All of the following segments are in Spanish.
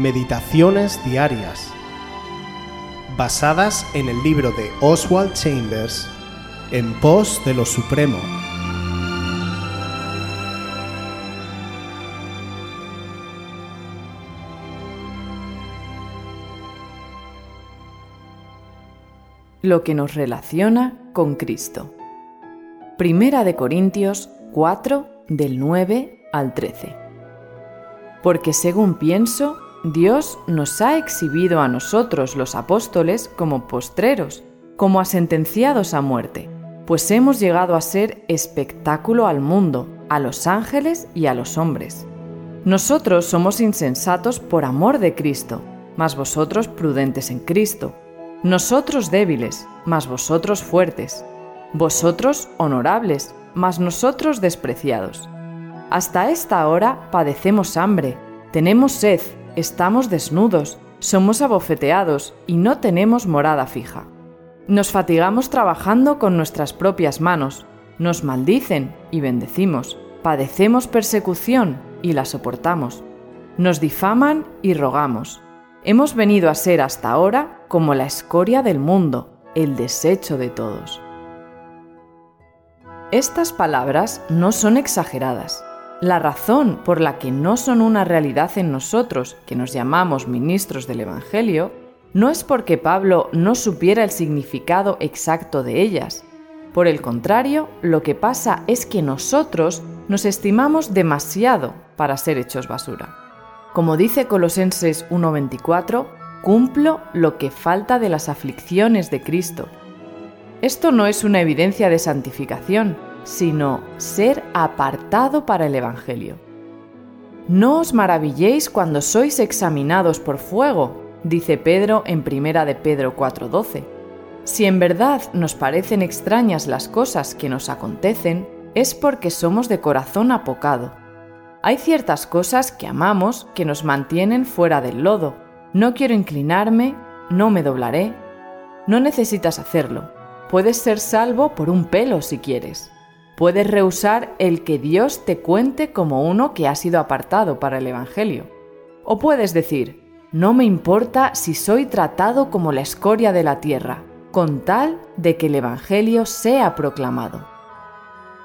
Meditaciones Diarias, basadas en el libro de Oswald Chambers, En pos de lo Supremo. Lo que nos relaciona con Cristo. Primera de Corintios 4 del 9 al 13. Porque según pienso, Dios nos ha exhibido a nosotros los apóstoles como postreros, como a sentenciados a muerte, pues hemos llegado a ser espectáculo al mundo, a los ángeles y a los hombres. Nosotros somos insensatos por amor de Cristo, mas vosotros prudentes en Cristo. Nosotros débiles, mas vosotros fuertes. Vosotros honorables, mas nosotros despreciados. Hasta esta hora padecemos hambre, tenemos sed, estamos desnudos, somos abofeteados y no tenemos morada fija. Nos fatigamos trabajando con nuestras propias manos, nos maldicen y bendecimos, padecemos persecución y la soportamos, nos difaman y rogamos. Hemos venido a ser hasta ahora como la escoria del mundo, el desecho de todos. Estas palabras no son exageradas. La razón por la que no son una realidad en nosotros, que nos llamamos ministros del Evangelio, no es porque Pablo no supiera el significado exacto de ellas. Por el contrario, lo que pasa es que nosotros nos estimamos demasiado para ser hechos basura. Como dice Colosenses 1:24, cumplo lo que falta de las aflicciones de Cristo. Esto no es una evidencia de santificación, sino ser apartado para el Evangelio. No os maravilléis cuando sois examinados por fuego, dice Pedro en primera de Pedro 4:12. Si en verdad nos parecen extrañas las cosas que nos acontecen, es porque somos de corazón apocado. Hay ciertas cosas que amamos que nos mantienen fuera del lodo. No quiero inclinarme, no me doblaré. No necesitas hacerlo. Puedes ser salvo por un pelo si quieres. Puedes rehusar el que Dios te cuente como uno que ha sido apartado para el Evangelio. O puedes decir, no me importa si soy tratado como la escoria de la tierra, con tal de que el Evangelio sea proclamado.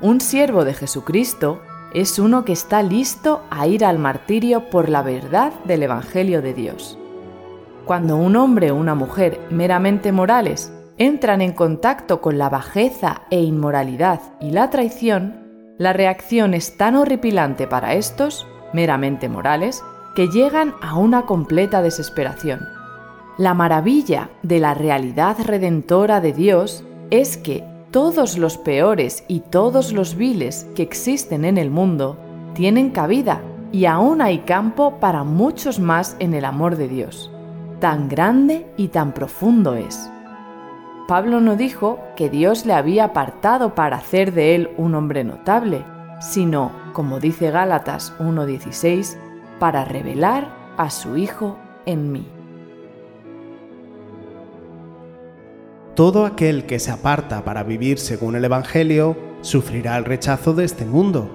Un siervo de Jesucristo es uno que está listo a ir al martirio por la verdad del Evangelio de Dios. Cuando un hombre o una mujer meramente morales entran en contacto con la bajeza e inmoralidad y la traición, la reacción es tan horripilante para estos, meramente morales, que llegan a una completa desesperación. La maravilla de la realidad redentora de Dios es que todos los peores y todos los viles que existen en el mundo tienen cabida y aún hay campo para muchos más en el amor de Dios. Tan grande y tan profundo es. Pablo no dijo que Dios le había apartado para hacer de él un hombre notable, sino, como dice Gálatas 1.16, para revelar a su Hijo en mí. Todo aquel que se aparta para vivir según el Evangelio sufrirá el rechazo de este mundo.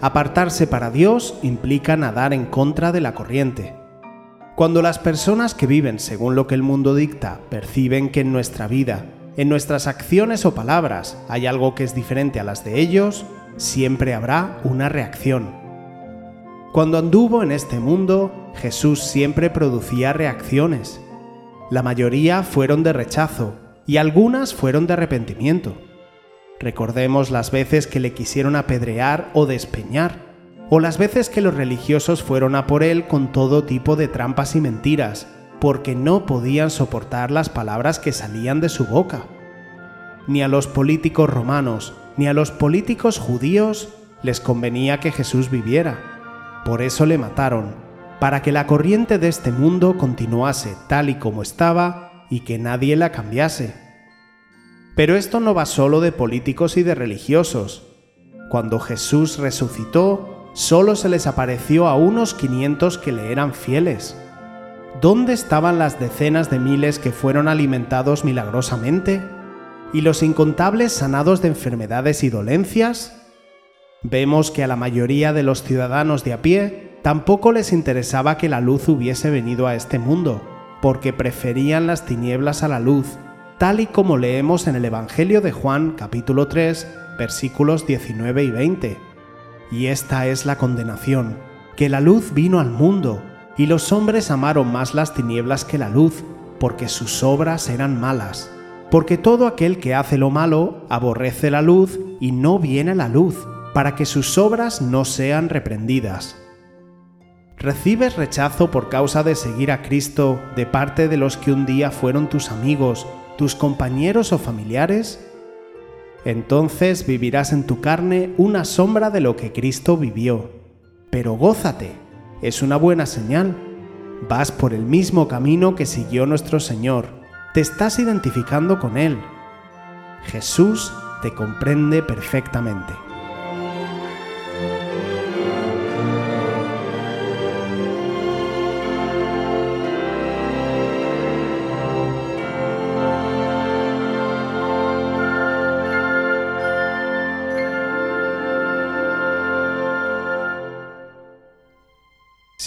Apartarse para Dios implica nadar en contra de la corriente. Cuando las personas que viven según lo que el mundo dicta perciben que en nuestra vida, en nuestras acciones o palabras hay algo que es diferente a las de ellos, siempre habrá una reacción. Cuando anduvo en este mundo, Jesús siempre producía reacciones. La mayoría fueron de rechazo y algunas fueron de arrepentimiento. Recordemos las veces que le quisieron apedrear o despeñar o las veces que los religiosos fueron a por él con todo tipo de trampas y mentiras, porque no podían soportar las palabras que salían de su boca. Ni a los políticos romanos, ni a los políticos judíos les convenía que Jesús viviera. Por eso le mataron, para que la corriente de este mundo continuase tal y como estaba y que nadie la cambiase. Pero esto no va solo de políticos y de religiosos. Cuando Jesús resucitó, solo se les apareció a unos 500 que le eran fieles. ¿Dónde estaban las decenas de miles que fueron alimentados milagrosamente? ¿Y los incontables sanados de enfermedades y dolencias? Vemos que a la mayoría de los ciudadanos de a pie Tampoco les interesaba que la luz hubiese venido a este mundo, porque preferían las tinieblas a la luz, tal y como leemos en el Evangelio de Juan capítulo 3 versículos 19 y 20. Y esta es la condenación, que la luz vino al mundo, y los hombres amaron más las tinieblas que la luz, porque sus obras eran malas. Porque todo aquel que hace lo malo aborrece la luz y no viene a la luz, para que sus obras no sean reprendidas. ¿Recibes rechazo por causa de seguir a Cristo de parte de los que un día fueron tus amigos, tus compañeros o familiares? Entonces vivirás en tu carne una sombra de lo que Cristo vivió. Pero gózate, es una buena señal. Vas por el mismo camino que siguió nuestro Señor. Te estás identificando con Él. Jesús te comprende perfectamente.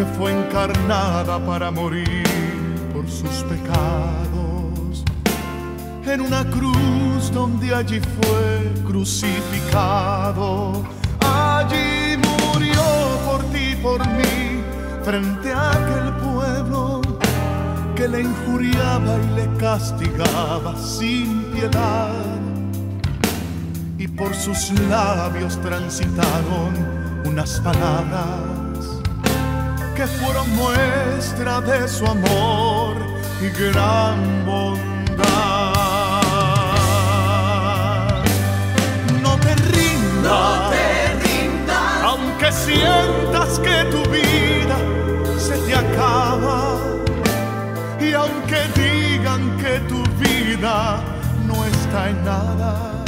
que fue encarnada para morir por sus pecados. En una cruz donde allí fue crucificado. Allí murió por ti, por mí, frente a aquel pueblo que le injuriaba y le castigaba sin piedad. Y por sus labios transitaron unas palabras que fueron muestra de su amor y gran bondad. No te rindas, No te rindas, aunque sientas que tu vida se te acaba y aunque digan que tu vida no está en nada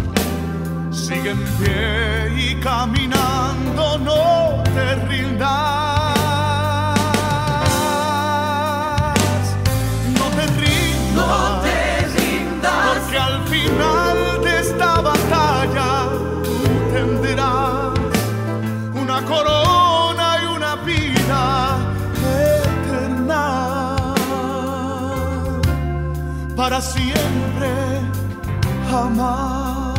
sigue en pie y caminando, no te rindas. Para siempre jamás.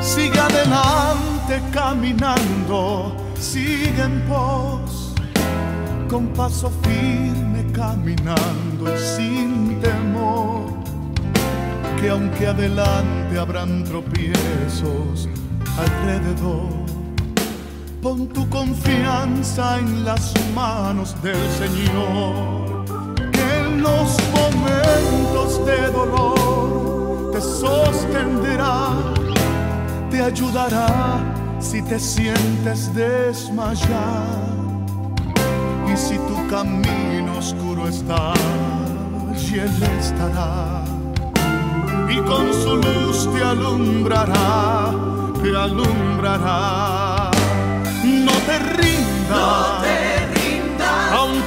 Sigue adelante caminando, sigue en pos, con paso firme caminando y sin temor, que aunque adelante habrán tropiezos alrededor, pon tu confianza en las manos del Señor, en los momentos de dolor te sostendrá, te ayudará si te sientes desmayar y si tu camino oscuro está, y Él estará. Y con su luz te alumbrará, te alumbrará. No te rindas,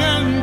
Eterna. Para siempre.